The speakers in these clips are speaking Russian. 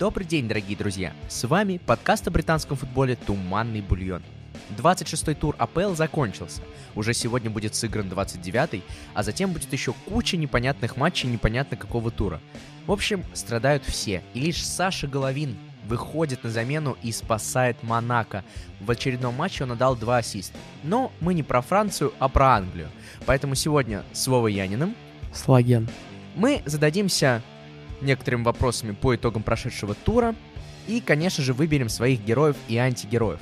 Добрый день, дорогие друзья! С вами подкаст о британском футболе «Туманный бульон». 26-й тур АПЛ закончился. Уже сегодня будет сыгран 29-й, а затем будет еще куча непонятных матчей непонятно какого тура. В общем, страдают все, и лишь Саша Головин выходит на замену и спасает Монако. В очередном матче он отдал два ассиста. Но мы не про Францию, а про Англию. Поэтому сегодня с Вовой Яниным Слаген. мы зададимся некоторыми вопросами по итогам прошедшего тура и, конечно же, выберем своих героев и антигероев.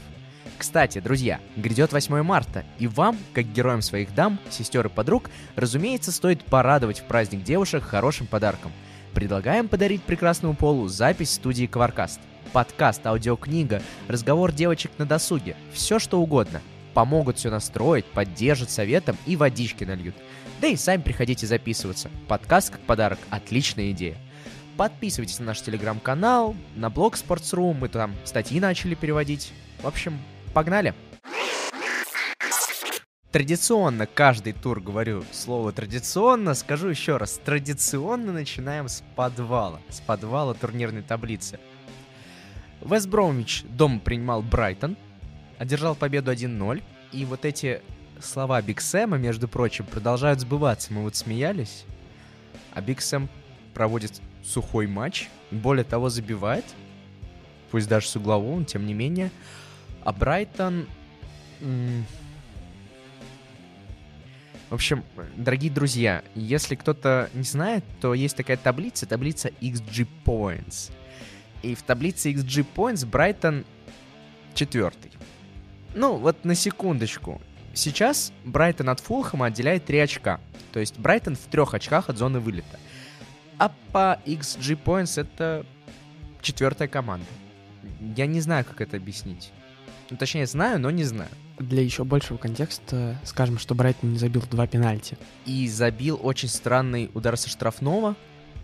Кстати, друзья, грядет 8 марта, и вам, как героям своих дам, сестер и подруг, разумеется, стоит порадовать в праздник девушек хорошим подарком. Предлагаем подарить прекрасному полу запись студии Коваркаст. Подкаст, аудиокнига, разговор девочек на досуге, все что угодно. Помогут все настроить, поддержат советом и водички нальют. Да и сами приходите записываться. Подкаст как подарок – отличная идея. Подписывайтесь на наш телеграм-канал, на блог Sports.ru, мы там статьи начали переводить. В общем, погнали! Традиционно каждый тур говорю слово традиционно, скажу еще раз. Традиционно начинаем с подвала, с подвала турнирной таблицы. Вест Бромвич дома принимал Брайтон, одержал победу 1-0, и вот эти слова Биг Сэма, между прочим, продолжают сбываться. Мы вот смеялись, а Биг Сэм проводит сухой матч, более того, забивает, пусть даже с угловым, тем не менее. А Брайтон... В общем, дорогие друзья, если кто-то не знает, то есть такая таблица, таблица xG Points. И в таблице XG Points Брайтон четвертый. Ну, вот на секундочку. Сейчас Брайтон от Фулхэма отделяет 3 очка. То есть Брайтон в трех очках от зоны вылета. А по XG Points это четвертая команда. Я не знаю, как это объяснить. Ну, точнее, знаю, но не знаю. Для еще большего контекста скажем, что Брайтон не забил два пенальти, И забил очень странный удар со штрафного.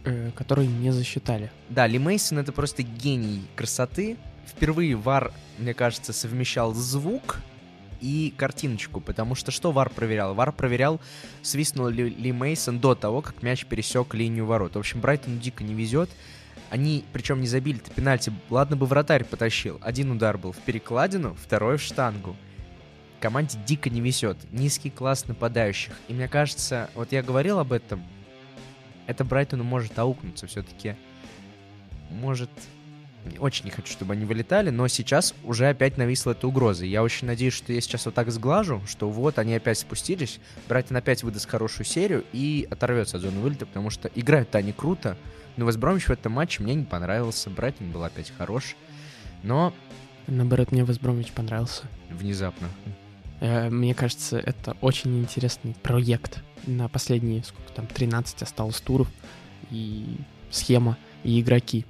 э, которые не засчитали. Да, Ли Мейсон это просто гений красоты. Впервые Вар, мне кажется, совмещал звук и картиночку, потому что что Вар проверял? Вар проверял, свистнул ли Ли Мейсон до того, как мяч пересек линию ворот. В общем, Брайтону дико не везет. Они, причем не забили это пенальти. Ладно бы вратарь потащил. Один удар был в перекладину, второй в штангу. Команде дико не везет. Низкий класс нападающих. И мне кажется, вот я говорил об этом, это Брайтону может аукнуться все-таки. Может... Очень не хочу, чтобы они вылетали, но сейчас уже опять нависла эта угроза. Я очень надеюсь, что я сейчас вот так сглажу, что вот они опять спустились, Брайтон опять выдаст хорошую серию и оторвется от зоны вылета, потому что играют-то они круто, но Вестбромвич в этом матче мне не понравился, Брайтон был опять хорош, но Наоборот, мне Весбромвич понравился. внезапно. Э, Мне кажется, это очень интересный проект. На последние, сколько там, 13 осталось туров, и схема, и игроки.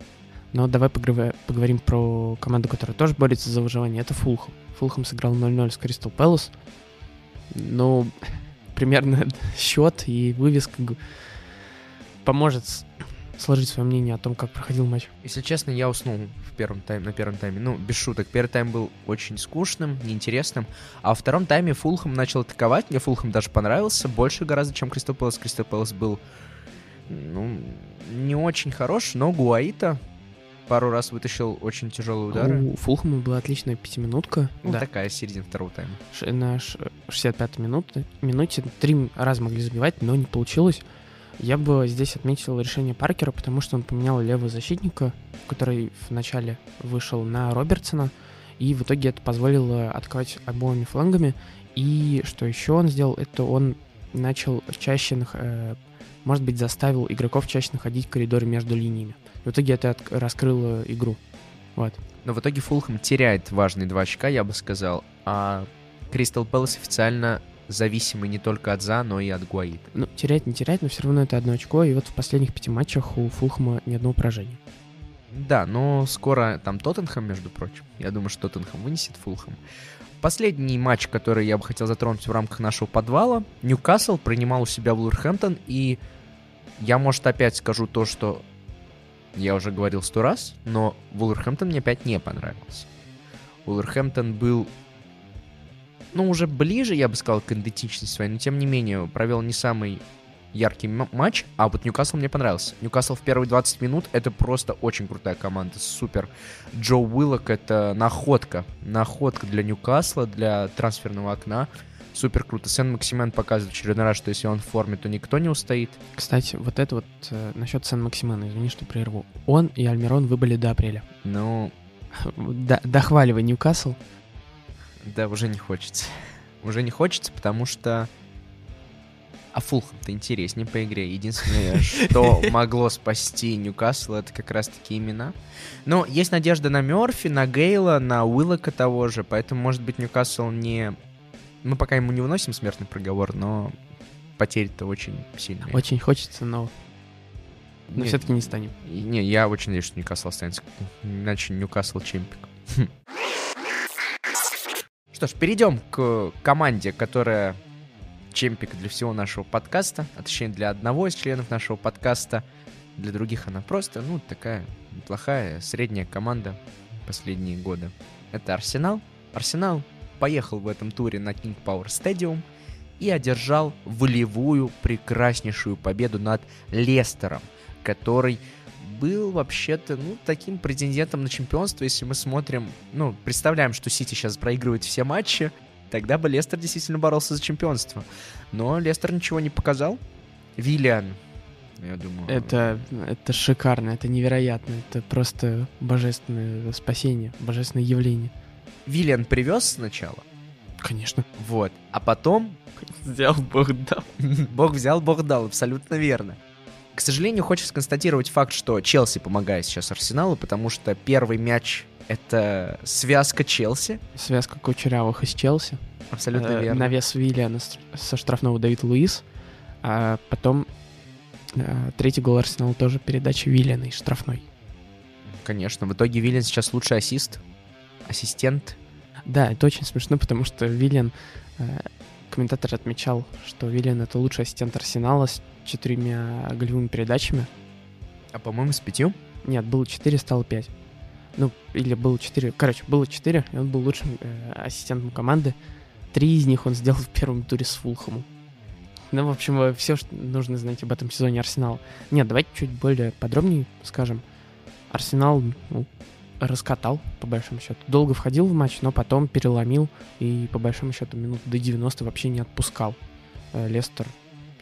Но давай поговор- поговорим про команду, которая тоже борется за выживание. Это Фулхэм. Фулхэм сыграл 0-0 с Кристал Пэлас. Ну, примерно счет и вывеска поможет сложить свое мнение о том, как проходил матч. Если честно, я уснул в первом тайме, на первом тайме. Ну, без шуток. Первый тайм был очень скучным, неинтересным. А во втором тайме Фулхэм начал атаковать. Мне Фулхэм даже понравился. Больше гораздо, чем. Кристал Пэлас был, ну, не очень хорош, но Гуаита пару раз вытащил очень тяжелые удары. У Фулхэма была отличная пятиминутка. Ну, да. такая середина второго тайма. Ш- на ш- 65-й минуте, минуте три раза могли забивать, но не получилось. Я бы здесь отметил решение Паркера, потому что он поменял левого защитника, который в начале вышел на Робертсона, и в итоге это позволило атаковать обоими флангами. И что еще он сделал, это он начал чаще, э, может быть, заставил игроков чаще находить коридоры между линиями. В итоге это от- раскрыло игру. Вот. Но в итоге Фулхэм теряет важные два очка, я бы сказал. А Кристал Пэлас официально зависимый не только от За, но и от Гуаита. Ну, терять не терять, но все равно это одно очко. И вот в последних пяти матчах у Фулхэма ни одного поражения. Да, но скоро там Тоттенхэм, между прочим. Я думаю, что Тоттенхэм вынесет Фулхэм. Последний матч, который я бы хотел затронуть в рамках нашего подвала. Ньюкасл принимал у себя Вулверхэмптон, и я, может, опять скажу то, что я уже говорил сто раз, но Вулверхэмптон мне опять не понравился. Вулверхэмптон был, ну, уже ближе, я бы сказал, к идентичности своей, но тем не менее провел не самый яркий матч, а вот Ньюкасл мне понравился. Ньюкасл в первые 20 минут — это просто очень крутая команда, супер. Джо Уиллок — это находка, находка для Ньюкасла, для трансферного окна. Супер круто. Сен Максимен показывает в очередной раз, что если он в форме, то никто не устоит. Кстати, вот это вот э, насчет Сен Максимена, извини, что прерву. Он и Альмирон выбыли до апреля. Ну, Д- дохваливай Ньюкасл. да, уже не хочется. Уже не хочется, потому что... А Фулхэм-то интереснее по игре. Единственное, что могло спасти Ньюкасл, это как раз-таки имена. Но есть надежда на Мерфи, на Гейла, на Уиллока того же, поэтому, может быть, Ньюкасл не... Мы пока ему не выносим смертный приговор, но потери-то очень сильные. Очень хочется, но, но Нет, все-таки не станем. Не, я очень надеюсь, что Ньюкасл останется. Иначе Ньюкасл чемпик. Что ж, перейдем к команде, которая чемпик для всего нашего подкаста, а точнее для одного из членов нашего подкаста. Для других она просто, ну, такая неплохая средняя команда последние годы. Это Арсенал. Арсенал поехал в этом туре на King Power Stadium и одержал волевую прекраснейшую победу над Лестером, который был вообще-то, ну, таким претендентом на чемпионство, если мы смотрим, ну, представляем, что Сити сейчас проигрывает все матчи, тогда бы Лестер действительно боролся за чемпионство. Но Лестер ничего не показал. Виллиан, я думаю... Это, это шикарно, это невероятно, это просто божественное спасение, божественное явление. Виллиан привез сначала, Конечно. вот, а потом Взял Бог дал. Бог взял, Бог дал, абсолютно верно. К сожалению, хочется констатировать факт, что Челси помогает сейчас Арсеналу, потому что первый мяч — это связка Челси. Связка Кучерявых из Челси. Абсолютно Э, верно. Навес Виллиана со штрафного Давид Луис. А потом э, третий гол Арсенала тоже передача Виллиана из штрафной. Конечно, в итоге Виллиан сейчас лучший ассист, ассистент. Да, это очень смешно, потому что Виллиан... э, комментатор отмечал, что Виллиан — это лучший ассистент Арсенала с четырьмя голевыми передачами. А по-моему, с пятью. Нет, было 4, стало 5. Ну, или было 4. Короче, было 4, и он был лучшим э, ассистентом команды. Три из них он сделал в первом туре с Фулхэмом. Ну, в общем, все, что нужно знать об этом сезоне Арсенала. Нет, давайте чуть более подробнее скажем. Арсенал ну, раскатал, по большому счету. Долго входил в матч, но потом переломил и, по большому счету, минут до 90 вообще не отпускал э, Лестер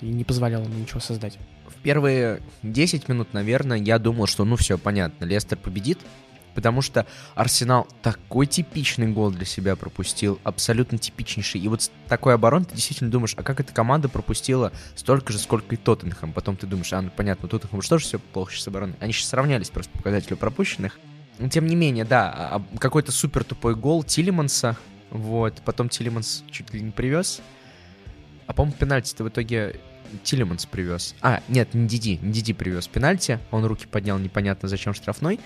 и не позволял ему ничего создать. В первые 10 минут, наверное, я думал, что ну все, понятно, Лестер победит, потому что Арсенал такой типичный гол для себя пропустил, абсолютно типичнейший. И вот такой обороны ты действительно думаешь, а как эта команда пропустила столько же, сколько и Тоттенхэм? Потом ты думаешь, а, ну понятно, Тоттенхэм что же все плохо сейчас обороной? Они сейчас сравнялись просто по показателю пропущенных. Но тем не менее, да, а- а какой-то супер тупой гол Тилиманса, вот, потом Тилиманс чуть ли не привез. А по-моему, пенальти-то в итоге Тилеманс привез. А, нет, не Диди, не Диди привез пенальти. Он руки поднял непонятно зачем штрафной.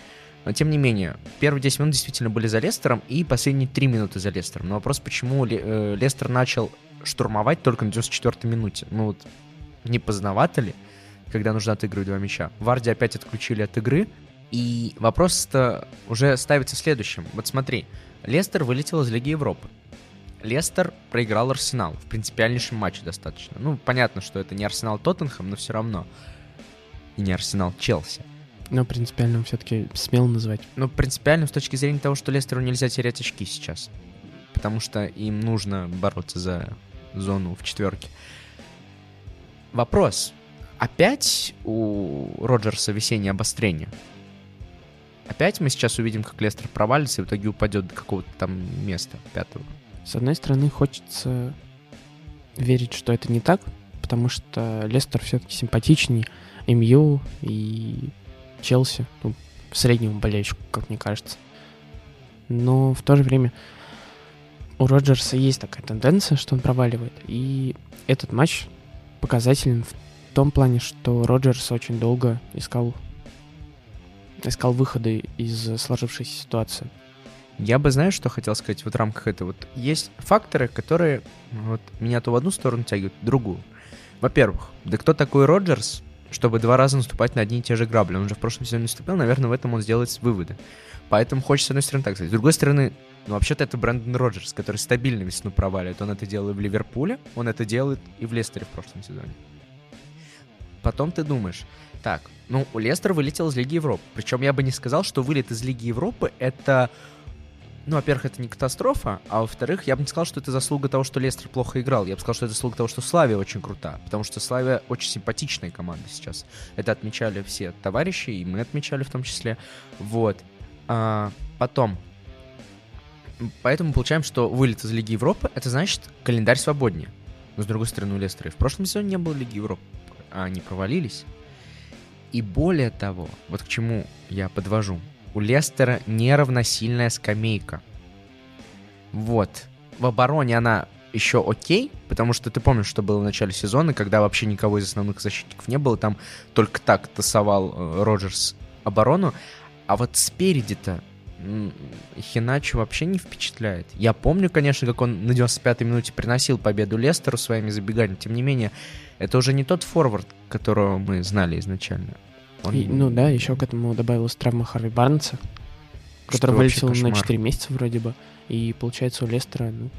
Но тем не менее, первые 10 минут действительно были за Лестером, и последние 3 минуты за Лестером. Но вопрос, почему э, Лестер начал штурмовать только на 94-й минуте? Ну вот, не поздновато ли, когда нужно отыгрывать два мяча? Варди опять отключили от игры, и вопрос-то уже ставится следующим. Вот смотри, Лестер вылетел из Лиги Европы. Лестер проиграл Арсенал в принципиальнейшем матче достаточно. Ну, понятно, что это не Арсенал Тоттенхэм, но все равно. И не Арсенал Челси. Но принципиально все-таки смело называть. Ну, принципиально с точки зрения того, что Лестеру нельзя терять очки сейчас. Потому что им нужно бороться за зону в четверке. Вопрос. Опять у Роджерса весеннее обострение? Опять мы сейчас увидим, как Лестер провалится и в итоге упадет до какого-то там места пятого. С одной стороны, хочется верить, что это не так, потому что Лестер все-таки симпатичней МЮ и Челси, ну, среднему болельщику, как мне кажется. Но в то же время у Роджерса есть такая тенденция, что он проваливает. И этот матч показателен в том плане, что Роджерс очень долго искал искал выходы из сложившейся ситуации. Я бы, знаешь, что хотел сказать вот в рамках этого? Вот есть факторы, которые вот, меня то в одну сторону тягивают, в другую. Во-первых, да кто такой Роджерс, чтобы два раза наступать на одни и те же грабли? Он же в прошлом сезоне наступил, наверное, в этом он сделает выводы. Поэтому хочется, с одной стороны, так сказать. С другой стороны, ну, вообще-то это Брэндон Роджерс, который стабильно весну проваливает. Он это делал и в Ливерпуле, он это делает и в Лестере в прошлом сезоне. потом ты думаешь, так, ну, у Лестера вылетел из Лиги Европы. Причем я бы не сказал, что вылет из Лиги Европы — это ну, во-первых, это не катастрофа, а во-вторых, я бы не сказал, что это заслуга того, что Лестер плохо играл. Я бы сказал, что это заслуга того, что Славия очень крута, потому что Славия очень симпатичная команда сейчас. Это отмечали все товарищи, и мы отмечали в том числе. Вот. А, потом. Поэтому получаем, что вылет из Лиги Европы, это значит календарь свободнее. Но, с другой стороны, у Лестера и в прошлом сезоне не было Лиги Европы, а они провалились. И более того, вот к чему я подвожу – у Лестера неравносильная скамейка. Вот. В обороне она еще окей, потому что ты помнишь, что было в начале сезона, когда вообще никого из основных защитников не было, там только так тасовал э, Роджерс оборону, а вот спереди-то Хиначи вообще не впечатляет. Я помню, конечно, как он на 95-й минуте приносил победу Лестеру своими забеганиями. Тем не менее, это уже не тот форвард, которого мы знали изначально. Он... И, ну да, еще к этому добавилась травма Харви Барнса, который вылетел на 4 месяца вроде бы. И получается у Лестера, ну,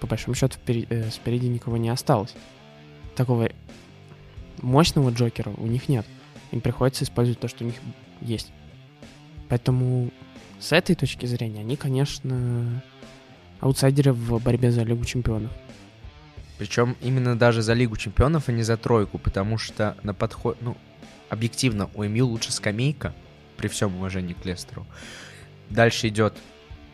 по большому счету, впереди, э, спереди никого не осталось. Такого мощного Джокера у них нет. Им приходится использовать то, что у них есть. Поэтому с этой точки зрения они, конечно, аутсайдеры в борьбе за Лигу Чемпионов. Причем именно даже за Лигу Чемпионов, а не за тройку, потому что на подход, ну, объективно у МЮ лучше скамейка, при всем уважении к Лестеру. Дальше идет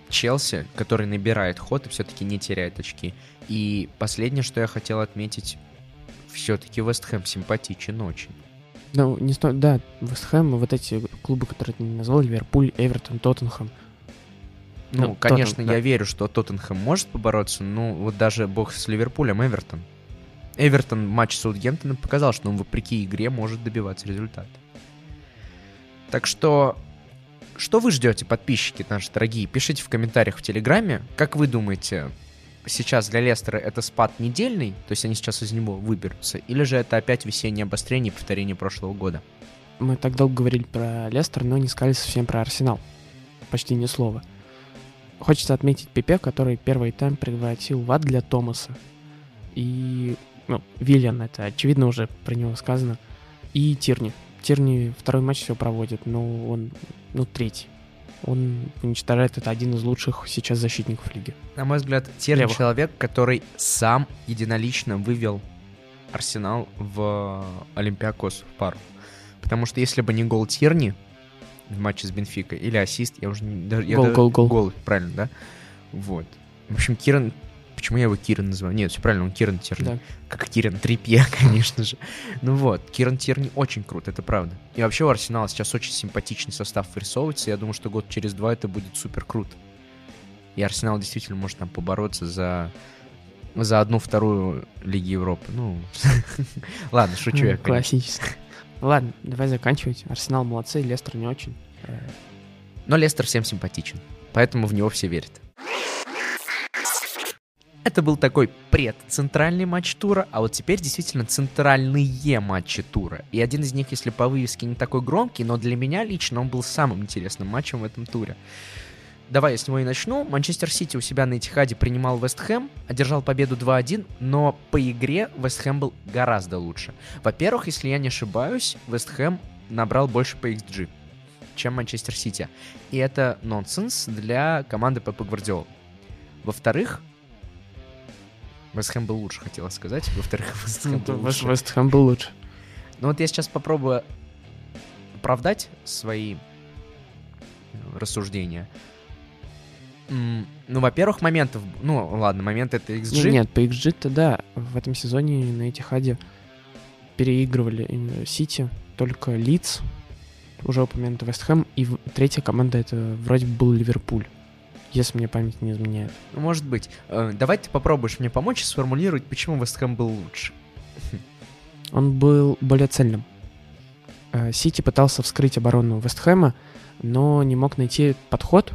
Челси, который набирает ход и все-таки не теряет очки. И последнее, что я хотел отметить, все-таки Вестхэм симпатичен очень. Ну, не сто... да, Вестхэм, вот эти клубы, которые ты назвал, Ливерпуль, Эвертон, Тоттенхэм. Ну, ну конечно, Тоттен, я да. верю, что Тоттенхэм может побороться, но вот даже бог с Ливерпулем, Эвертон. Эвертон в матче Саутгемптона показал, что он вопреки игре может добиваться результата. Так что, что вы ждете, подписчики наши дорогие? Пишите в комментариях в Телеграме, как вы думаете, сейчас для Лестера это спад недельный, то есть они сейчас из него выберутся, или же это опять весеннее обострение и повторение прошлого года? Мы так долго говорили про Лестер, но не сказали совсем про Арсенал. Почти ни слова. Хочется отметить Пепе, который первый тайм превратил в ад для Томаса. И ну, Виллиан, это очевидно уже про него сказано, и Тирни. Тирни второй матч все проводит, но он, ну, третий. Он уничтожает это один из лучших сейчас защитников лиги. На мой взгляд, Тирни Левых. человек, который сам единолично вывел Арсенал в Олимпиакос в пару. Потому что если бы не гол Тирни в матче с Бенфикой, или ассист, я уже не... Я гол, гол, гол. Гол, правильно, да? Вот. В общем, Киран Почему я его Киран называю? Нет, все правильно, он Киран Терни. Да. Как Киран Трипье, конечно же. Ну вот, Киран Терни очень крут, это правда. И вообще у Арсенала сейчас очень симпатичный состав вырисовывается. Я думаю, что год через два это будет супер круто. И Арсенал действительно может там побороться за за одну-вторую Лиги Европы. Ну, ладно, шучу я. Классически. Ладно, давай заканчивать. Арсенал молодцы, Лестер не очень. Но Лестер всем симпатичен, поэтому в него все верят. Это был такой предцентральный матч тура, а вот теперь действительно центральные матчи тура. И один из них, если по вывеске не такой громкий, но для меня лично он был самым интересным матчем в этом туре. Давай я с него и начну. Манчестер Сити у себя на Этихаде принимал Вест Хэм, одержал победу 2-1, но по игре Вест Хэм был гораздо лучше. Во-первых, если я не ошибаюсь, Вест Хэм набрал больше по XG, чем Манчестер Сити. И это нонсенс для команды Пепа Гвардиола. Во-вторых, Вестхэм был лучше, хотела сказать. Во-вторых, Вестхэм был лучше. Вестхэм был лучше. Ну вот я сейчас попробую оправдать свои э, рассуждения. Ну, во-первых, моментов... Ну, ладно, момент это XG. Нет, нет по XG-то да. В этом сезоне на Этихаде переигрывали э, Сити, только Лидс, уже упомянутый Вестхэм, и третья команда это вроде бы был Ливерпуль если мне память не изменяет. Ну, может быть. Э, давай ты попробуешь мне помочь сформулировать, почему Вестхэм был лучше. Он был более цельным. Э, Сити пытался вскрыть оборону Вестхэма, но не мог найти подход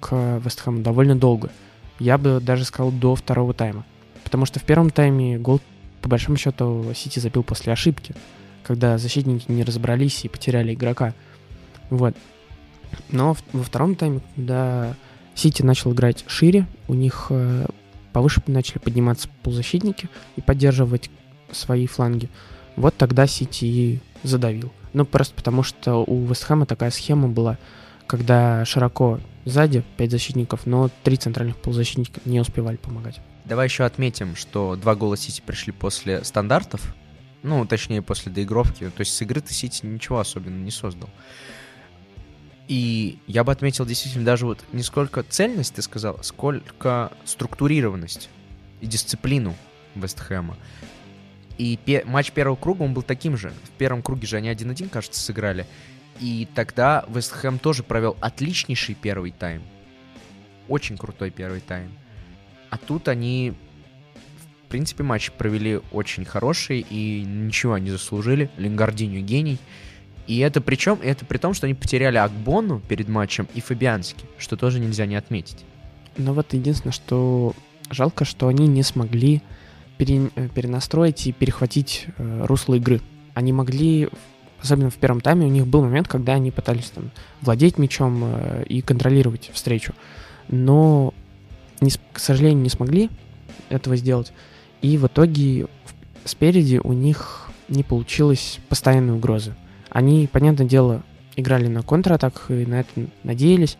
к Вестхэму довольно долго. Я бы даже сказал до второго тайма. Потому что в первом тайме гол, по большому счету, Сити забил после ошибки, когда защитники не разобрались и потеряли игрока. Вот. Но во втором тайме, когда Сити начал играть шире, у них э, повыше начали подниматься полузащитники и поддерживать свои фланги. Вот тогда Сити и задавил. Ну, просто потому что у Вестхэма такая схема была, когда широко сзади 5 защитников, но три центральных полузащитника не успевали помогать. Давай еще отметим, что два гола Сити пришли после стандартов, ну, точнее, после доигровки. То есть с игры-то Сити ничего особенно не создал. И я бы отметил действительно даже вот не сколько цельность, ты сказал, сколько структурированность и дисциплину Вестхэма. И пе- матч первого круга, он был таким же. В первом круге же они 1-1, кажется, сыграли. И тогда Вестхэм тоже провел отличнейший первый тайм. Очень крутой первый тайм. А тут они, в принципе, матч провели очень хороший и ничего не заслужили. Лингардиню гений. И это причем, это при том, что они потеряли Акбону перед матчем и Фабиански, что тоже нельзя не отметить. Но вот единственное, что жалко, что они не смогли пере, э, перенастроить и перехватить э, русло игры. Они могли, особенно в первом тайме, у них был момент, когда они пытались там владеть мячом э, и контролировать встречу. Но, не, к сожалению, не смогли этого сделать. И в итоге спереди у них не получилось постоянной угрозы. Они, понятное дело, играли на контратаках и на это надеялись,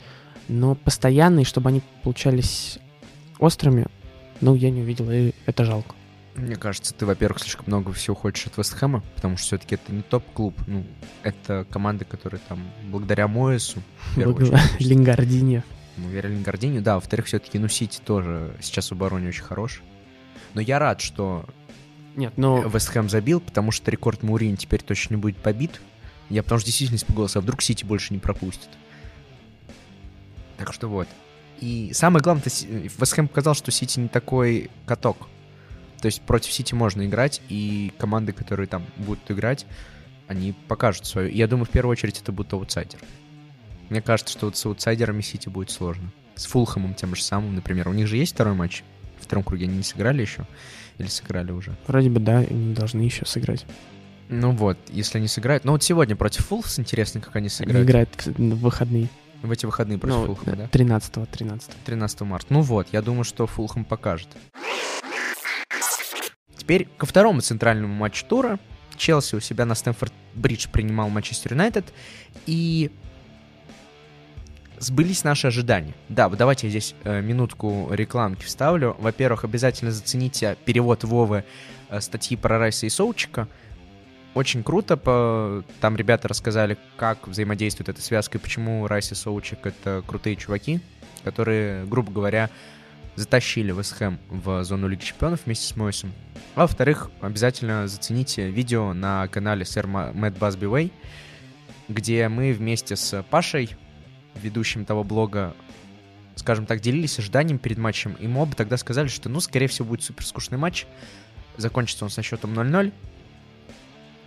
но постоянные, чтобы они получались острыми, ну, я не увидел, и это жалко. Мне кажется, ты, во-первых, слишком много всего хочешь от Вестхэма, потому что все-таки это не топ-клуб. Ну, это команды, которые там благодаря Мойесу... Благодаря Лингардине. Ну, Вере Лингардине, да. Во-вторых, все-таки, ну, Сити тоже сейчас в обороне очень хорош. Но я рад, что Нет, но... Вестхэм забил, потому что рекорд Моуринью теперь точно не будет побит. Я потому что действительно испугался, а вдруг Сити больше не пропустит. Так что вот. И самое главное, Вестхэм показал, что Сити не такой каток. То есть против Сити можно играть, и команды, которые там будут играть, они покажут свою. Я думаю, в первую очередь это будут аутсайдеры. Мне кажется, что вот с аутсайдерами Сити будет сложно. С Фулхэмом тем же самым, например. У них же есть второй матч? В втором круге они не сыграли еще? Или сыграли уже? Вроде бы да, они должны еще сыграть. Ну вот, если они сыграют. Ну вот сегодня против Фулс интересно, как они сыграют. Они играют в выходные. В эти выходные против ну, Фулхэма, да? 13 13 13 марта. Ну вот, я думаю, что Фулхэм покажет. Теперь ко второму центральному матчу тура. Челси у себя на Стэнфорд-Бридж принимал Манчестер Юнайтед. И сбылись наши ожидания. Да, вот давайте я здесь э, минутку рекламки вставлю. Во-первых, обязательно зацените перевод Вовы э, статьи про Райса и Соучика. Очень круто. По... Там ребята рассказали, как взаимодействует эта связка и почему Райс и Соучик — это крутые чуваки, которые, грубо говоря, затащили Вестхэм в зону Лиги Чемпионов вместе с Мойсом. А во-вторых, обязательно зацените видео на канале сэр Мэтт Басби Уэй, где мы вместе с Пашей, ведущим того блога, скажем так, делились ожиданием перед матчем, и мы оба тогда сказали, что, ну, скорее всего, будет супер скучный матч. Закончится он со счетом 0-0.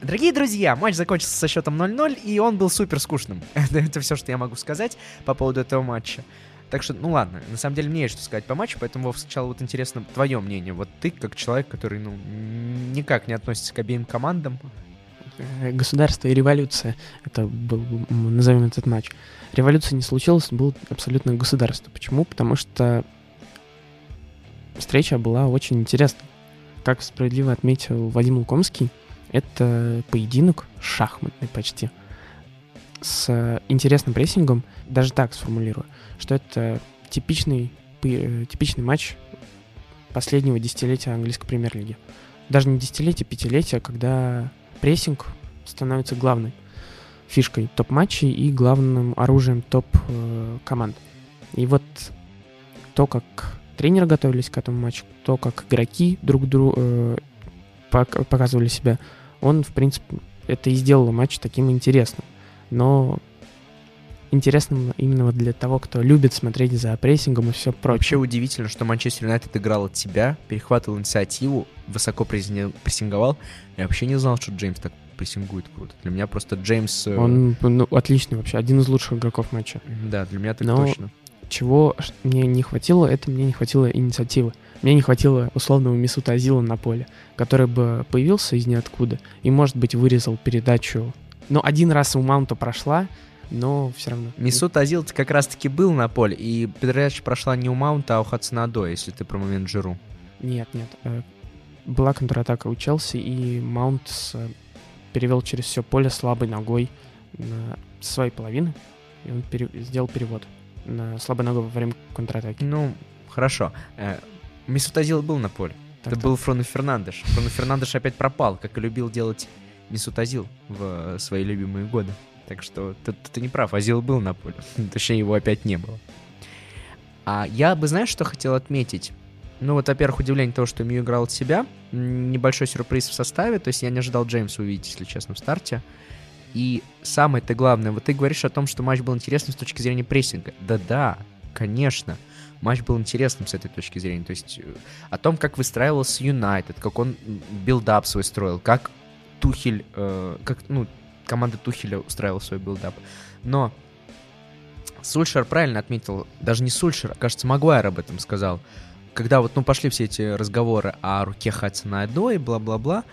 Дорогие друзья, матч закончился со счетом 0-0, и он был супер скучным. это, все, что я могу сказать по поводу этого матча. Так что, ну ладно, на самом деле мне есть что сказать по матчу, поэтому, Вов, сначала вот интересно твое мнение. Вот ты, как человек, который, ну, никак не относится к обеим командам. Э, государство и революция. Это был, назовем этот матч. Революция не случилась, было абсолютно государство. Почему? Потому что встреча была очень интересна. Как справедливо отметил Вадим Лукомский, это поединок шахматный почти. С интересным прессингом, даже так сформулирую что это типичный, э, типичный матч последнего десятилетия английской премьер-лиги. Даже не десятилетия, пятилетия, когда прессинг становится главной фишкой топ-матчей и главным оружием топ-команд. И вот то, как тренеры готовились к этому матчу, то, как игроки друг другу э, показывали себя, он, в принципе, это и сделало матч таким интересным. Но интересным именно вот для того, кто любит смотреть за прессингом и все прочее. Вообще удивительно, что Манчестер Юнайтед играл от себя, перехватывал инициативу, высоко прессинговал. Я вообще не знал, что Джеймс так прессингует круто. Для меня просто Джеймс... Э, Он ну, отличный вообще, один из лучших игроков матча. Да, для меня так Но точно. Чего мне не хватило, это мне не хватило инициативы. Мне не хватило условного Мисута Азила на поле, который бы появился из ниоткуда и, может быть, вырезал передачу. Но один раз у Маунта прошла, но все равно. Мисут Азил как раз-таки был на поле, и передача прошла не у Маунта, а у Хацнадо, если ты про момент Жиру. Нет, нет. Э, была контратака у Челси, и Маунт с перевел через все поле слабой ногой на своей половины, и он пере- сделал перевод на слабой ногой во время контратаки. Ну, хорошо. Э, Месут Азил был на поле. Так, Это был Фрону Фернандеш. Фрону Фернандеш опять пропал, как и любил делать Месут Азил в э, свои любимые годы. Так что ты, ты не прав, Азил был на поле. Точнее, его опять не было. А я бы, знаешь, что хотел отметить? Ну вот, во-первых, удивление того, что Мью играл от себя. Небольшой сюрприз в составе. То есть я не ожидал Джеймса увидеть, если честно, в старте. И самое-то главное, вот ты говоришь о том, что матч был интересным с точки зрения прессинга. Да-да, конечно. Матч был интересным с этой точки зрения. То есть э, о том, как выстраивался Юнайтед, как он build-up свой строил, как Тухель, э, как, ну, команда Тухеля устраивала свой build-up. Но Сульшер правильно отметил, даже не Сульшер, а, кажется, Магуайр об этом сказал. Когда вот, ну, пошли все эти разговоры о руке Хадсона-Одои и бла-бла-бла,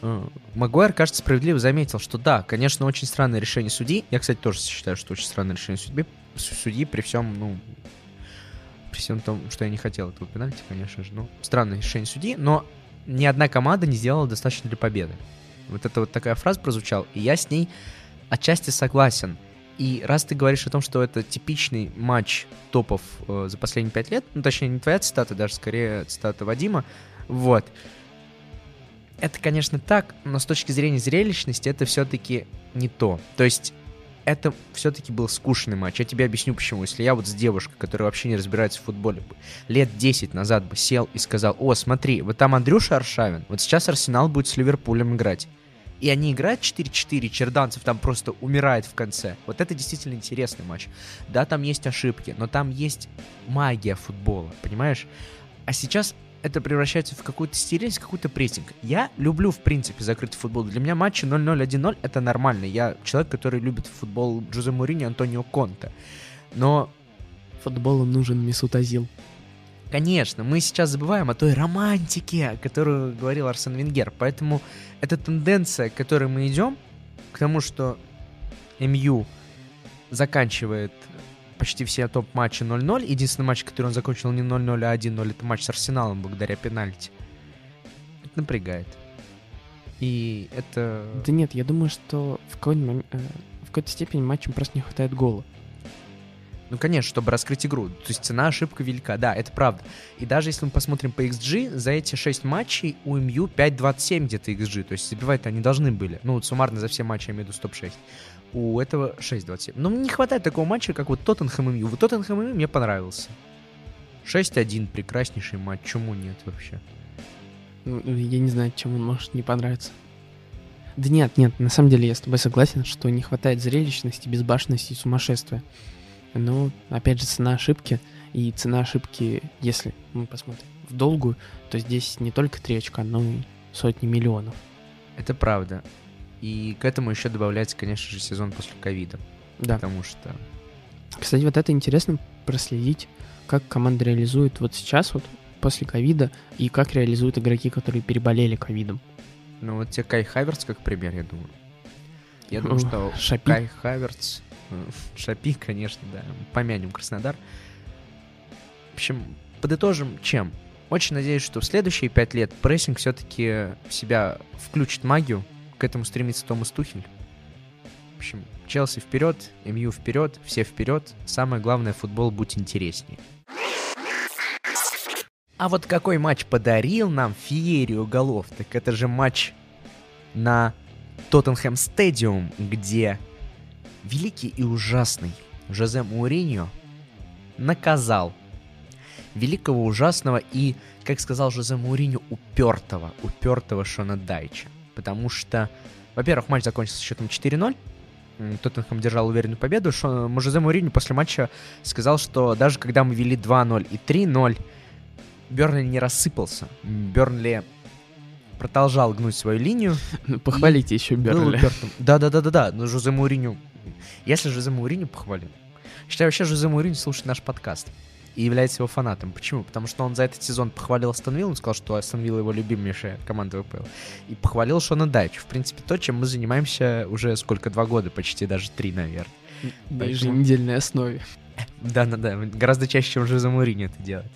э, Магуайр, кажется, справедливо заметил, что да, конечно, очень странное решение судьи. Я, кстати, тоже считаю, что очень странное решение судьи, судьи при всем, ну, при всем том, что я не хотел этого пенальти, конечно же. Ну, странное решение судьи, но ни одна команда не сделала достаточно для победы. Вот это вот такая фраза прозвучала, и я с ней отчасти согласен. И раз ты говоришь о том, что это типичный матч топов э, за последние пять лет, ну, точнее, не твоя цитата, даже скорее цитата Вадима, вот. Это, конечно, так, но с точки зрения зрелищности это все-таки не то. То есть это все-таки был скучный матч. Я тебе объясню почему. Если я вот с девушкой, которая вообще не разбирается в футболе, лет 10 назад бы сел и сказал, о, смотри, вот там Андрюша Аршавин, вот сейчас Арсенал будет с Ливерпулем играть. И они играют 4-4, Черданцев там просто умирает в конце. Вот это действительно интересный матч. Да, там есть ошибки, но там есть магия футбола, понимаешь? А сейчас это превращается в какую-то стерильность, какой-то прессинг. Я люблю, в принципе, закрытый футбол. Для меня матчи 0-0, 1-0 это нормально. Я человек, который любит футбол Джозе Мourinho, Антонио Конте. Но Футболу нужен Месут Азил. Конечно, мы сейчас забываем о той романтике, о которой говорил Арсен Венгер. Поэтому эта тенденция, к которой мы идем, к тому, что МЮ заканчивает почти все топ-матчи 0-0. Единственный матч, который он закончил не 0-0, а 1-0, это матч с Арсеналом благодаря пенальти. Это напрягает. И это... Да нет, я думаю, что в какой-то, э, в какой-то степени матчам просто не хватает гола. Ну, конечно, чтобы раскрыть игру. То есть цена ошибка велика, да, это правда. И даже если мы посмотрим по XG, за эти 6 матчей у МЮ 5.27 где-то XG. То есть забивать они должны были. Ну, вот суммарно за все матчи я имею в виду топ-6. У этого 6.27. Но мне не хватает такого матча, как вот Тоттенхэм МЮ. Вот Тоттенхэм МЮ мне понравился. 6-1, прекраснейший матч. Чему нет вообще? Ну, Я не знаю, чем он может не понравиться. Да нет, нет, на самом деле я с тобой согласен, что не хватает зрелищности, безбашенности и сумасшествия. Но, опять же, цена ошибки, и цена ошибки, если мы посмотрим в долгую, то здесь не только 3 очка, но и сотни миллионов. Это правда. И к этому еще добавляется, конечно же, сезон после ковида. Да. Потому что... Кстати, вот это интересно проследить, как команда реализует вот сейчас, вот после ковида, и как реализуют игроки, которые переболели ковидом. Ну, вот тебе Кай Хаверц как пример, я думаю. Я думаю, что Шапи. Кай Хаверц, э, Шапи, конечно, да, помянем Краснодар. В общем, подытожим чем? Очень надеюсь, что в следующие пять лет прессинг все-таки в себя включит магию. К этому стремится Томас Тухель. В общем, Челси вперед, МЮ вперед, все вперед. Самое главное, футбол будь интереснее. А вот какой матч подарил нам феерию голов, так это же матч на Тоттенхэм Стадиум, где великий и ужасный Жозе Мауриньо наказал великого, ужасного и, как сказал Жозе Мауриньо, упертого, упертого Шона Дайча. Потому что, во-первых, матч закончился счетом 4-0, М, Тоттенхэм держал уверенную победу. Шон, Жозе Мауриньо после матча сказал, что даже когда мы вели 2-0 и 3-0, Бернли не рассыпался. Бернли продолжал гнуть свою линию. Ну, Похвалите еще Бернли. Да-да-да-да-да, но Жозе Мауриню... Если Жозе Мауриню похвалил. Считаю, вообще Жозе Мауриню слушает наш подкаст и является его фанатом. Почему? Потому что он за этот сезон похвалил Астон Виллу, он сказал, что Астон Вилла его любимейшая команда ВПЛ, и похвалил Шона Дайч. В принципе, то, чем мы занимаемся уже сколько, два года, почти даже три, наверное. На Поэтому- еженедельной основе. Да-да-да, гораздо чаще, чем Жозе Мауриню это делает.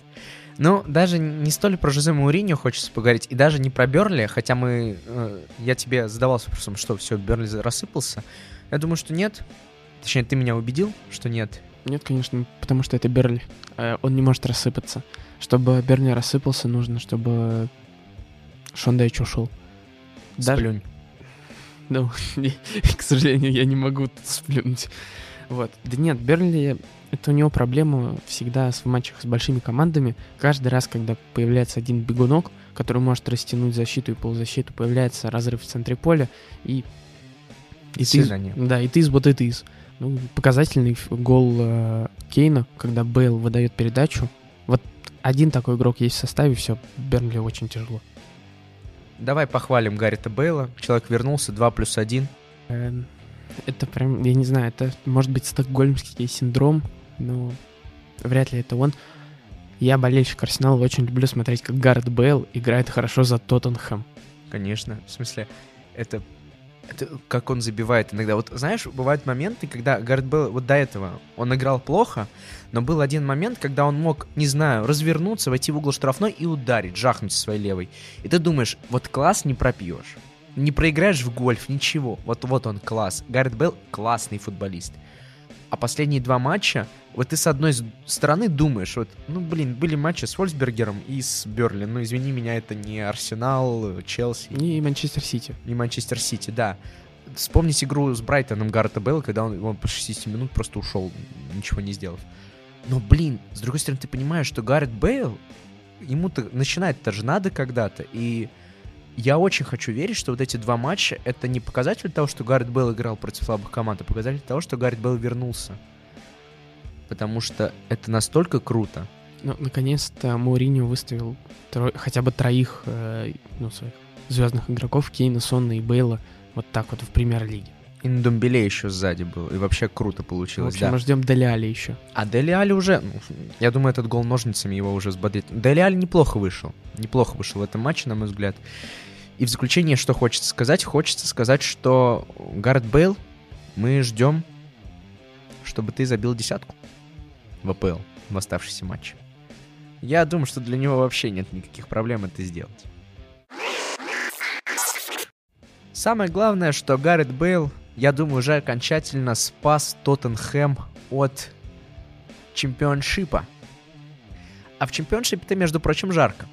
Ну, даже не столь про Жозе Мауриньо хочется поговорить, и даже не про Берли, хотя мы... Э, я тебе задавался вопросом, что все, Берли рассыпался. Я думаю, что нет. Точнее, ты меня убедил, что нет. Нет, конечно, потому что это Берли. Э, он не может рассыпаться. Чтобы Берли рассыпался, нужно, чтобы Шон Дайч ушел. Даже... Сплюнь. Ну, к сожалению, я не могу сплюнуть. Вот. Да нет, Берли это у него проблема всегда в матчах с большими командами. Каждый раз, когда появляется один бегунок, который может растянуть защиту и полузащиту, появляется разрыв в центре поля, и... И ты, да, и ты из вот и ты из. Ну, показательный гол э, Кейна, когда Бейл выдает передачу. Вот один такой игрок есть в составе, все, Бернли очень тяжело. Давай похвалим Гаррита Бейла. Человек вернулся, 2 плюс 1. Эм, это прям, я не знаю, это может быть стокгольмский синдром, но вряд ли это он. Я болельщик Арсенала, очень люблю смотреть, как Гаррет Бейл играет хорошо за Тоттенхэм. Конечно, в смысле, это, это как он забивает иногда. Вот знаешь, бывают моменты, когда Гаррет Бейл, вот до этого он играл плохо, но был один момент, когда он мог, не знаю, развернуться, войти в угол штрафной и ударить, жахнуть своей левой. И ты думаешь, вот класс не пропьешь. Не проиграешь в гольф, ничего. Вот, вот он класс. Гаррет Белл классный футболист. А последние два матча, вот ты с одной стороны думаешь, вот, ну, блин, были матчи с Вольсбергером и с Берли. Ну, извини меня, это не Арсенал, Челси. Не Манчестер Сити. Не Манчестер Сити, да. Вспомнить игру с Брайтоном Гаррета Белла, когда он, он по 60 минут просто ушел, ничего не сделав. Но, блин, с другой стороны, ты понимаешь, что Гаррет Бейл, ему-то начинать-то же надо когда-то, и я очень хочу верить, что вот эти два матча — это не показатель того, что Гаррет Белл играл против слабых команд, а показатель того, что Гаррет Белл вернулся. Потому что это настолько круто. Ну, наконец-то Мауриньо выставил тро... хотя бы троих э, ну, своих звездных игроков, Кейна, Сонна и Бейла, вот так вот в премьер-лиге. И на Думбеле еще сзади был. И вообще круто получилось. В общем, да. мы ждем Дели Али еще. А Дели Али уже... Ну, я думаю, этот гол ножницами его уже взбодрит. Дели Али неплохо вышел. Неплохо вышел в этом матче, на мой взгляд. И в заключение, что хочется сказать? Хочется сказать, что Гаррет Бейл мы ждем, чтобы ты забил десятку в АПЛ в оставшийся матч. Я думаю, что для него вообще нет никаких проблем это сделать. Самое главное, что Гаррет Бейл, я думаю, уже окончательно спас Тоттенхэм от чемпионшипа. А в чемпионшипе-то, между прочим, жарко.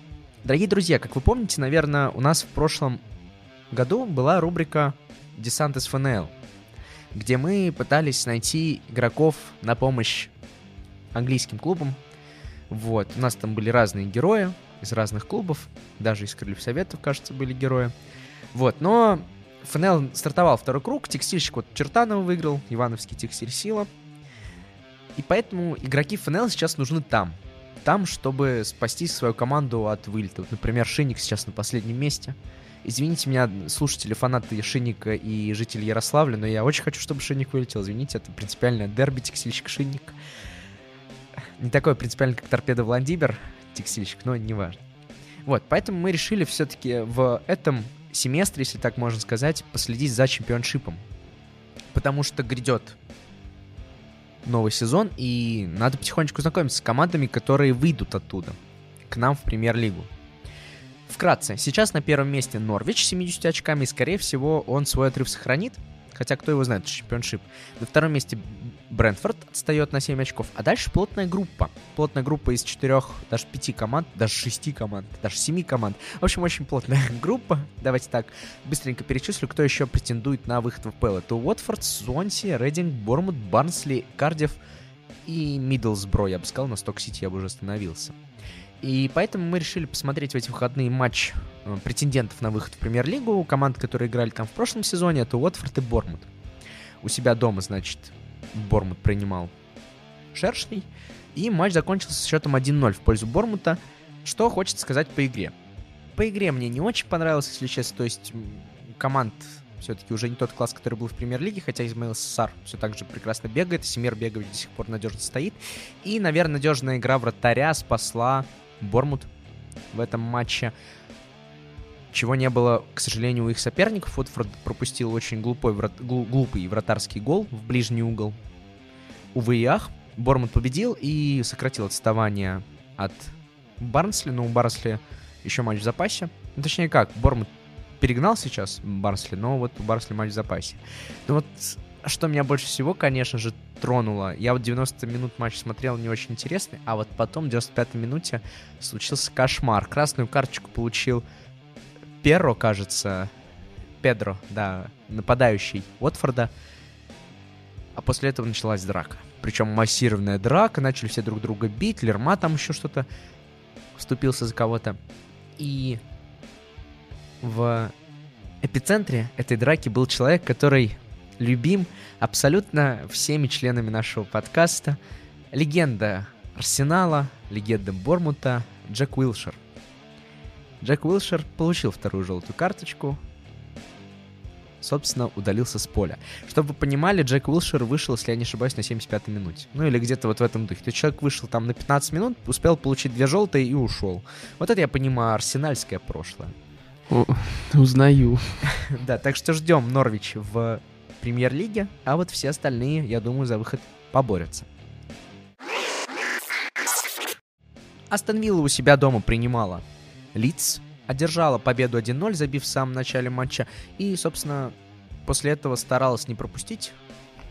Дорогие друзья, как вы помните, наверное, у нас в прошлом году была рубрика «Десант из ФНЛ», где мы пытались найти игроков на помощь английским клубам. Вот, у нас там были разные герои из разных клубов, даже из Крыльев Советов, кажется, были герои. Вот, но ФНЛ стартовал второй круг, текстильщик вот Чертанова выиграл, Ивановский текстиль Сила. И поэтому игроки ФНЛ сейчас нужны там там, чтобы спасти свою команду от вылета. Вот, например, Шинник сейчас на последнем месте. Извините меня, слушатели, фанаты Шинника и жители Ярославля, но я очень хочу, чтобы Шинник вылетел. Извините, это принципиальное дерби, текстильщик Шинник. Не такой принципиальный, как торпеда Владимир, текстильщик, но неважно. Вот, поэтому мы решили все-таки в этом семестре, если так можно сказать, последить за чемпионшипом. Потому что грядет новый сезон, и надо потихонечку знакомиться с командами, которые выйдут оттуда к нам в премьер-лигу. Вкратце, сейчас на первом месте Норвич с 70 очками, и, скорее всего, он свой отрыв сохранит, хотя кто его знает, чемпионшип. На втором месте Брентфорд отстает на 7 очков, а дальше плотная группа. Плотная группа из 4, даже 5 команд, даже 6 команд, даже 7 команд. В общем, очень плотная группа. Давайте так, быстренько перечислю, кто еще претендует на выход в ПЛ. Это Уотфорд, Суонси, Рейдинг, Бормут, Барнсли, Кардив и Миддлсбро. Я бы сказал, на Сток-Сити я бы уже остановился. И поэтому мы решили посмотреть в эти выходные матч э, претендентов на выход в премьер-лигу. Команды, которые играли там в прошлом сезоне, это Уотфорд и Бормут. У себя дома, значит, Бормут принимал Шершней. И матч закончился счетом 1-0 в пользу Бормута. Что хочется сказать по игре. По игре мне не очень понравилось, если честно. То есть команд все-таки уже не тот класс, который был в премьер-лиге, хотя Измаил Сар все так же прекрасно бегает, Семер бегает до сих пор надежно стоит. И, наверное, надежная игра вратаря спасла Бормут в этом матче чего не было, к сожалению, у их соперников. Уотфорд пропустил очень глупой, врат... глупый вратарский гол в ближний угол. Увы и ах, Бормут победил и сократил отставание от Барнсли, но у Барнсли еще матч в запасе. Ну, точнее как, Бормут перегнал сейчас Барнсли, но вот у Барнсли матч в запасе. Ну вот что меня больше всего, конечно же, тронуло. Я вот 90 минут матч смотрел не очень интересный, а вот потом в 95 минуте случился кошмар. Красную карточку получил Перро, кажется, Педро, да, нападающий Уотфорда. А после этого началась драка. Причем массированная драка, начали все друг друга бить, Лерма там еще что-то вступился за кого-то. И в эпицентре этой драки был человек, который любим абсолютно всеми членами нашего подкаста. Легенда Арсенала, легенда Бормута, Джек Уилшер. Джек Уилшер получил вторую желтую карточку, собственно, удалился с поля. Чтобы вы понимали, Джек Уилшер вышел, если я не ошибаюсь, на 75-й минуте. Ну или где-то вот в этом духе. То есть человек вышел там на 15 минут, успел получить две желтые и ушел. Вот это я понимаю арсенальское прошлое. О, узнаю. да, так что ждем Норвич в премьер-лиге, а вот все остальные, я думаю, за выход поборются. Астон Вилла у себя дома принимала Лидс, одержала победу 1-0, забив в самом начале матча, и, собственно, после этого старалась не пропустить.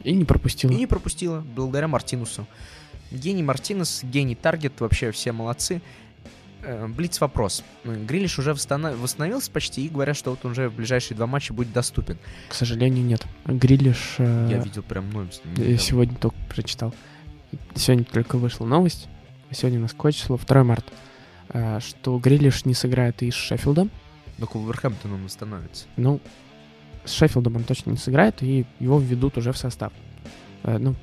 И не пропустила. И не пропустила, благодаря Мартинусу. Гений Мартинес, гений Таргет, вообще все молодцы. Э, Блиц вопрос. Грилиш уже восстановился почти и говорят, что вот он уже в ближайшие два матча будет доступен. К сожалению, нет. Грилиш... Э, Я видел прям новость. Я сегодня только прочитал. Сегодня только вышла новость. Сегодня у нас какое число? 2 марта. Э, что Грилиш не сыграет и с Шеффилдом. Но к Вулверхэмптону он становится. Ну, с Шеффилдом он точно не сыграет, и его введут уже в состав. Ну,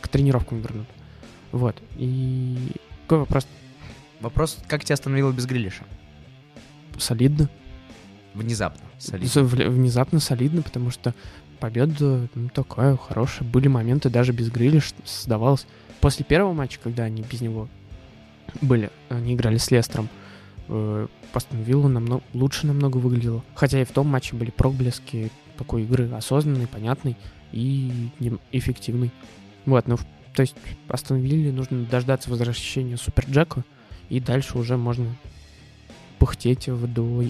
к тренировкам вернут. Вот. И какой вопрос Вопрос, как тебя остановило без Грилиша? Солидно. Внезапно. Солидно. Внезапно солидно, потому что победа ну, такая хорошая. Были моменты даже без Грилиша создавалось. После первого матча, когда они без него были, они играли с Лестером, э, Астон намного, лучше намного выглядело. Хотя и в том матче были проблески такой игры осознанной, понятной и эффективной. Вот, ну, то есть Астон Вилле нужно дождаться возвращения Супер Джека, и дальше уже можно пыхтеть в, до,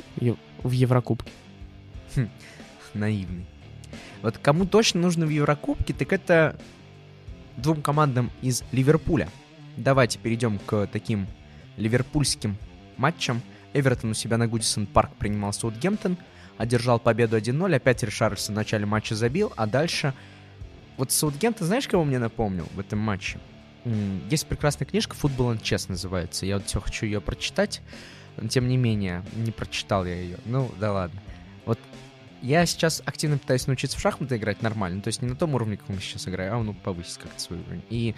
в Еврокубке. Хм, наивный. Вот кому точно нужно в Еврокубке, так это двум командам из Ливерпуля. Давайте перейдем к таким ливерпульским матчам. Эвертон у себя на Гудисон Парк принимал Саутгемптон, одержал победу 1-0, опять Ришарльсон в начале матча забил, а дальше... Вот Саутгемптон, знаешь, кого мне напомнил в этом матче? Есть прекрасная книжка «Футбол and чес» называется. Я вот все хочу ее прочитать, но тем не менее, не прочитал я ее. Ну, да ладно. Вот я сейчас активно пытаюсь научиться в шахматы играть нормально, то есть не на том уровне, как мы сейчас играем, а ну повысить как-то свой уровень. И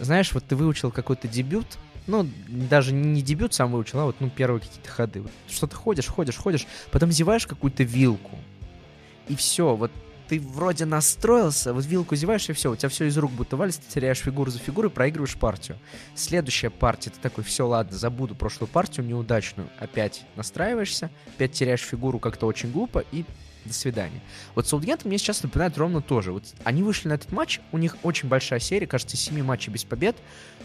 знаешь, вот ты выучил какой-то дебют, ну, даже не дебют сам выучил, а вот, ну, первые какие-то ходы. Вот что ты ходишь, ходишь, ходишь, потом зеваешь какую-то вилку, и все, вот ты вроде настроился, вот вилку зеваешь, и все, у тебя все из рук будто валится, ты теряешь фигуру за фигурой, проигрываешь партию. Следующая партия, ты такой, все, ладно, забуду прошлую партию неудачную. Опять настраиваешься, опять теряешь фигуру как-то очень глупо, и до свидания. Вот Саутгемптон мне сейчас напоминает ровно тоже. Вот они вышли на этот матч, у них очень большая серия, кажется, 7 матчей без побед,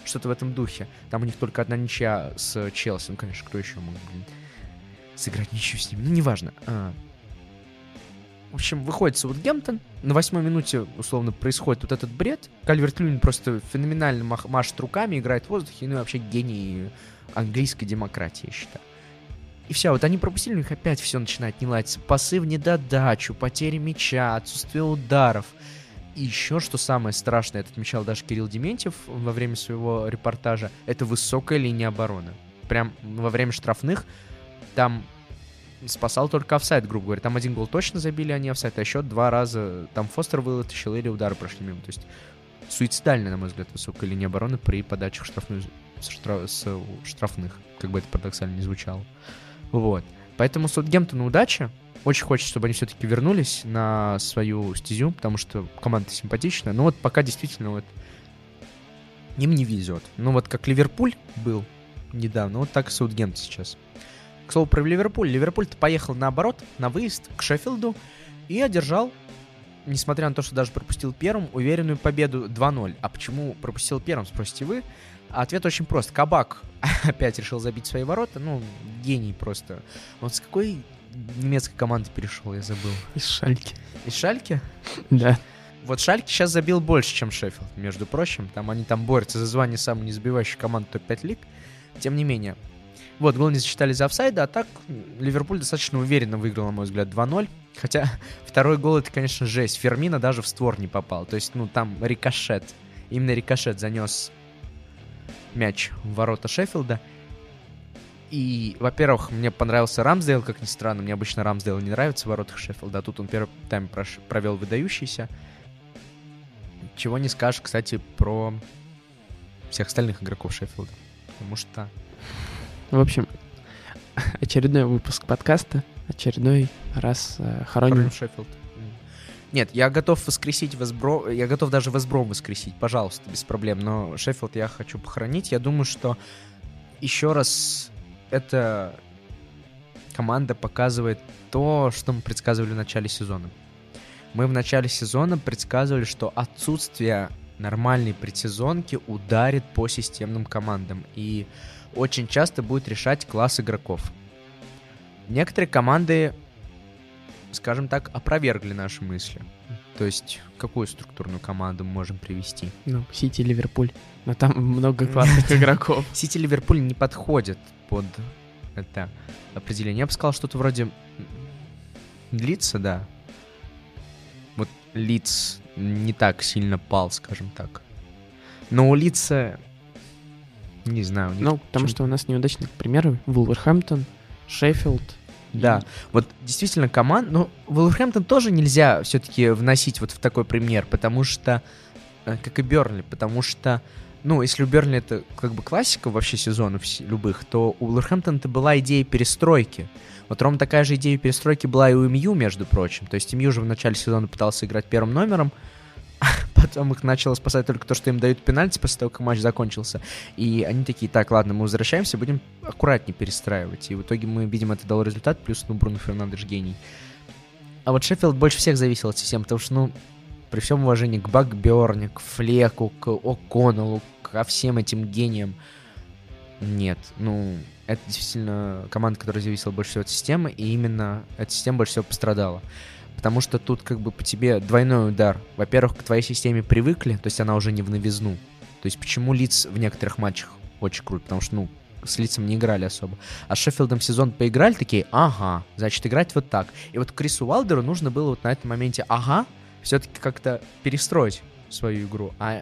что-то в этом духе. Там у них только одна ничья с Челси, ну, конечно, кто еще мог, блин, сыграть ничью с ними, ну, неважно. А, в общем, выходит Саутгемптон, на восьмой минуте, условно, происходит вот этот бред. Кальверт Льюин просто феноменально мах- машет руками, играет в воздухе, ну и вообще гений английской демократии, я считаю. И все, вот они пропустили, у них опять все начинает не ладиться. Пасы в недодачу, потери мяча, отсутствие ударов. И еще, что самое страшное, это отмечал даже Кирилл Дементьев во время своего репортажа, это высокая линия обороны. Прям во время штрафных там спасал только офсайд, грубо говоря. Там один гол точно забили, они офсайд, а еще два раза там Фостер вылетел или удары прошли мимо. То есть суицидальная, на мой взгляд, высокая линия обороны при подачах штрафных, штраф, с штрафных, как бы это парадоксально не звучало. Вот. Поэтому Саутгемптону удачи. Очень хочется, чтобы они все-таки вернулись на свою стезю, потому что команда симпатичная. Но вот пока действительно вот им не везет. Ну вот как Ливерпуль был недавно, вот так и Саутгемптон сейчас. Слову про Ливерпуль. Ливерпуль-то поехал наоборот, на выезд к Шеффилду и одержал, несмотря на то, что даже пропустил первым, уверенную победу 2-0. А почему пропустил первым, спросите вы? Ответ очень прост. Кабак опять решил забить свои ворота. Ну, гений просто. Он с какой немецкой команды перешел, я забыл. Из Шальки. Из Шальки? Да. Вот Шальки сейчас забил больше, чем Шеффилд, между прочим. Там они там борются за звание самой незабивающей команды топ-5 лиг. Тем не менее. Вот, гол не засчитали за офсайда, а так Ливерпуль достаточно уверенно выиграл, на мой взгляд, 2-0. Хотя второй гол это, конечно, жесть. Фермина даже в створ не попал. То есть, ну, там рикошет. Именно рикошет занес мяч в ворота Шеффилда. И, во-первых, мне понравился Рамсдейл, как ни странно. Мне обычно Рамсдейл не нравится в воротах Шеффилда. А тут он первый тайм провел выдающийся. Чего не скажешь, кстати, про всех остальных игроков Шеффилда. Потому что... В общем, очередной выпуск подкаста. Очередной раз э, хороним... Шеффилд. Нет, я готов воскресить Весбро... Я готов даже Весбром воскресить, пожалуйста, без проблем. Но Шеффилд я хочу похоронить. Я думаю, что еще раз эта команда показывает то, что мы предсказывали в начале сезона. Мы в начале сезона предсказывали, что отсутствие нормальной предсезонки ударит по системным командам и очень часто будет решать класс игроков. Некоторые команды, скажем так, опровергли наши мысли. То есть, какую структурную команду мы можем привести? Ну, Сити, Ливерпуль. Но там много классных игроков. Сити, Ливерпуль не подходит под это определение. Я бы сказал, что-то вроде Лица, да. Вот Лиц не так сильно пал, скажем так. Но у Лица... Не знаю. Ну, потому что у нас неудачные примеры. Вулверхэмптон, Шеффилд. Да, вот действительно команд... Ну, Вулверхэмптон тоже нельзя все-таки вносить вот в такой пример, потому что... э, Как и Бернли, потому что... Ну, если у Бернли это как бы классика вообще сезонов любых, то у Вулверхэмптона это была идея перестройки. Вот ровно такая же идея перестройки была и у МЮ, между прочим. То есть МЮ же в начале сезона пытался играть первым номером, потом их начало спасать только то, что им дают пенальти после того, как матч закончился. И они такие, так, ладно, мы возвращаемся, будем аккуратнее перестраивать. И в итоге мы видим, это дало результат, плюс, ну, Бруно Фернандеш гений. А вот Шеффилд больше всех зависел от системы, потому что, ну, при всем уважении к Бакберне, к Флеку, к О'Коннеллу, ко всем этим гениям, нет, ну, это действительно команда, которая зависела больше всего от системы, и именно эта система больше всего пострадала. Потому что тут как бы по тебе двойной удар. Во-первых, к твоей системе привыкли, то есть она уже не в новизну. То есть почему Лиц в некоторых матчах очень круто, потому что, ну, с лицом не играли особо. А с Шеффилдом сезон поиграли, такие, ага, значит, играть вот так. И вот Крису Уалдеру нужно было вот на этом моменте, ага, все-таки как-то перестроить свою игру. А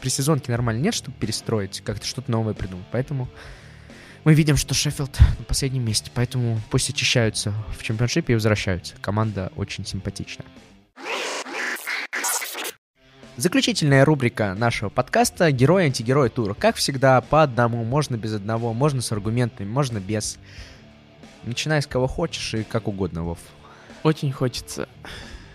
при сезонке нормально нет, чтобы перестроить, как-то что-то новое придумать. Поэтому мы видим, что Шеффилд на последнем месте. Поэтому пусть очищаются в чемпионшипе и возвращаются. Команда очень симпатичная. Заключительная рубрика нашего подкаста «Герой, антигерой тура». Как всегда, по одному, можно без одного, можно с аргументами, можно без. Начинай с кого хочешь и как угодно, Вов. Очень хочется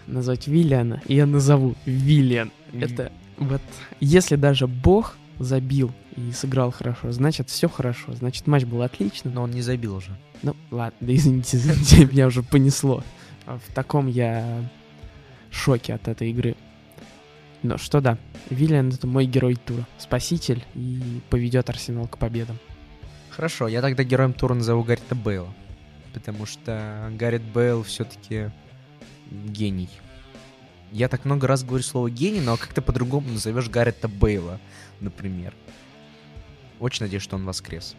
назвать Виллиана, и я назову Виллиан. Это вот, если даже Бог забил и сыграл хорошо, значит, все хорошо, значит, матч был отличным. Но он не забил уже. Ну, ладно, да извините, извините, меня уже понесло. А В таком я шоке от этой игры. Но что да, Виллиан это мой герой тура, спаситель и поведет Арсенал к победам. Хорошо, я тогда героем тура назову Гаррита Бейла. Потому что Гаррит Бейл все-таки гений. Я так много раз говорю слово гений, но как-то по-другому назовешь Гаррита Бейла, например. Очень надеюсь, что он воскрес.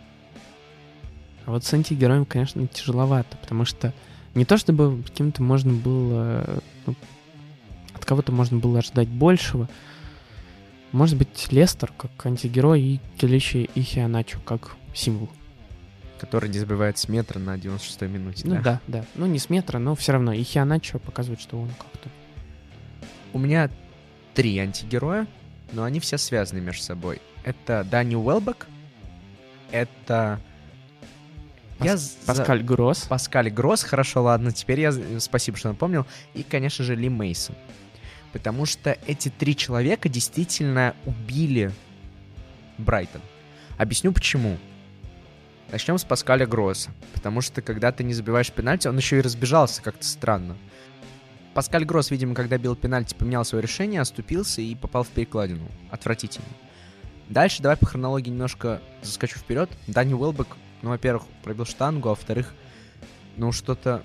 А вот с антигероем, конечно, тяжеловато, потому что не то чтобы каким-то можно было... ну, от кого-то можно было ожидать большего. Может быть, Лестер как антигерой и Келичи и Хианачо как символ. Который не забивает с метра на 96-й минуте. Ну да, да. Ну не с метра, но все равно. И Хианачо показывает, что он как-то... У меня три антигероя, но они все связаны между собой. Это Дани Уэлбек, это... Я Пас- за- Паскаль Гросс. Паскаль Гросс, хорошо, ладно, теперь я спасибо, что напомнил. И, конечно же, Ли Мейсон. Потому что эти три человека действительно убили Брайтон. Объясню почему. Начнем с Паскаля Гросса. Потому что когда ты не забиваешь пенальти, он еще и разбежался как-то странно. Паскаль Гросс, видимо, когда бил пенальти, поменял свое решение, оступился и попал в перекладину. Отвратительно. Дальше давай по хронологии немножко заскочу вперед. Дани Уэлбек, ну, во-первых, пробил штангу, а во-вторых, ну, что-то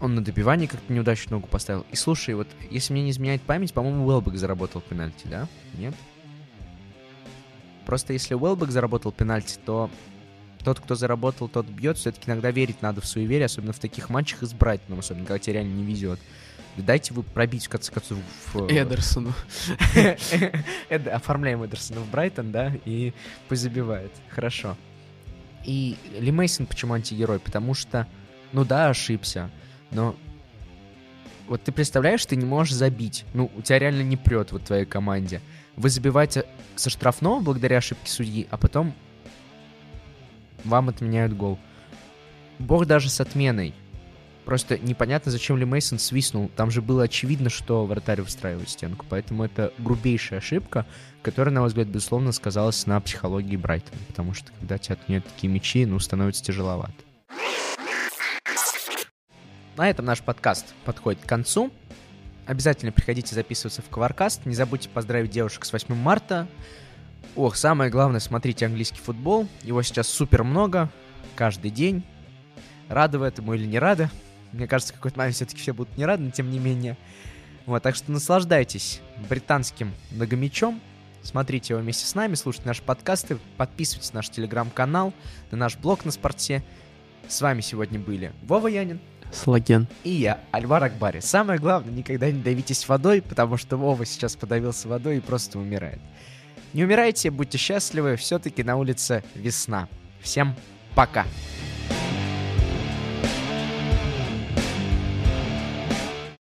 он на добивании как-то неудачно ногу поставил. И слушай, вот если мне не изменяет память, по-моему, Уэлбек заработал пенальти, да? Нет? Просто если Уэлбек заработал пенальти, то тот, кто заработал, тот бьет. Все-таки иногда верить надо в суеверие, особенно в таких матчах и с Брайтоном, особенно когда тебе реально не везет. Дайте вы пробить, в конце концов, в... Эдерсону. Оформляем Эдерсона в Брайтон, да, и пусть забивает. Хорошо. И Ли Мейсон почему антигерой? Потому что, ну да, ошибся, но вот ты представляешь, ты не можешь забить. Ну, у тебя реально не прет вот в твоей команде. Вы забиваете со штрафного благодаря ошибке судьи, а потом вам отменяют гол. Бог даже с отменой. Просто непонятно, зачем Ли Мейсон свистнул. Там же было очевидно, что вратарь выстраивает стенку. Поэтому это грубейшая ошибка, которая, на мой взгляд, безусловно, сказалась на психологии Брайтона. Потому что, когда тебя отменяют такие мячи, ну, становится тяжеловато. На этом наш подкаст подходит к концу. Обязательно приходите записываться в Коваркаст. Не забудьте поздравить девушек с 8 марта. Ох, самое главное, смотрите английский футбол. Его сейчас супер много, каждый день. Рады в этому или не рады? Мне кажется, в какой-то момент все-таки все будут не рады, но тем не менее. Вот, так что наслаждайтесь британским многомечом. Смотрите его вместе с нами, слушайте наши подкасты, подписывайтесь на наш телеграм-канал, на наш блог на спорте. С вами сегодня были Вова Янин. Слаген. И я, Альвар Акбари. Самое главное, никогда не давитесь водой, потому что Вова сейчас подавился водой и просто умирает. Не умирайте, будьте счастливы, все-таки на улице весна. Всем пока!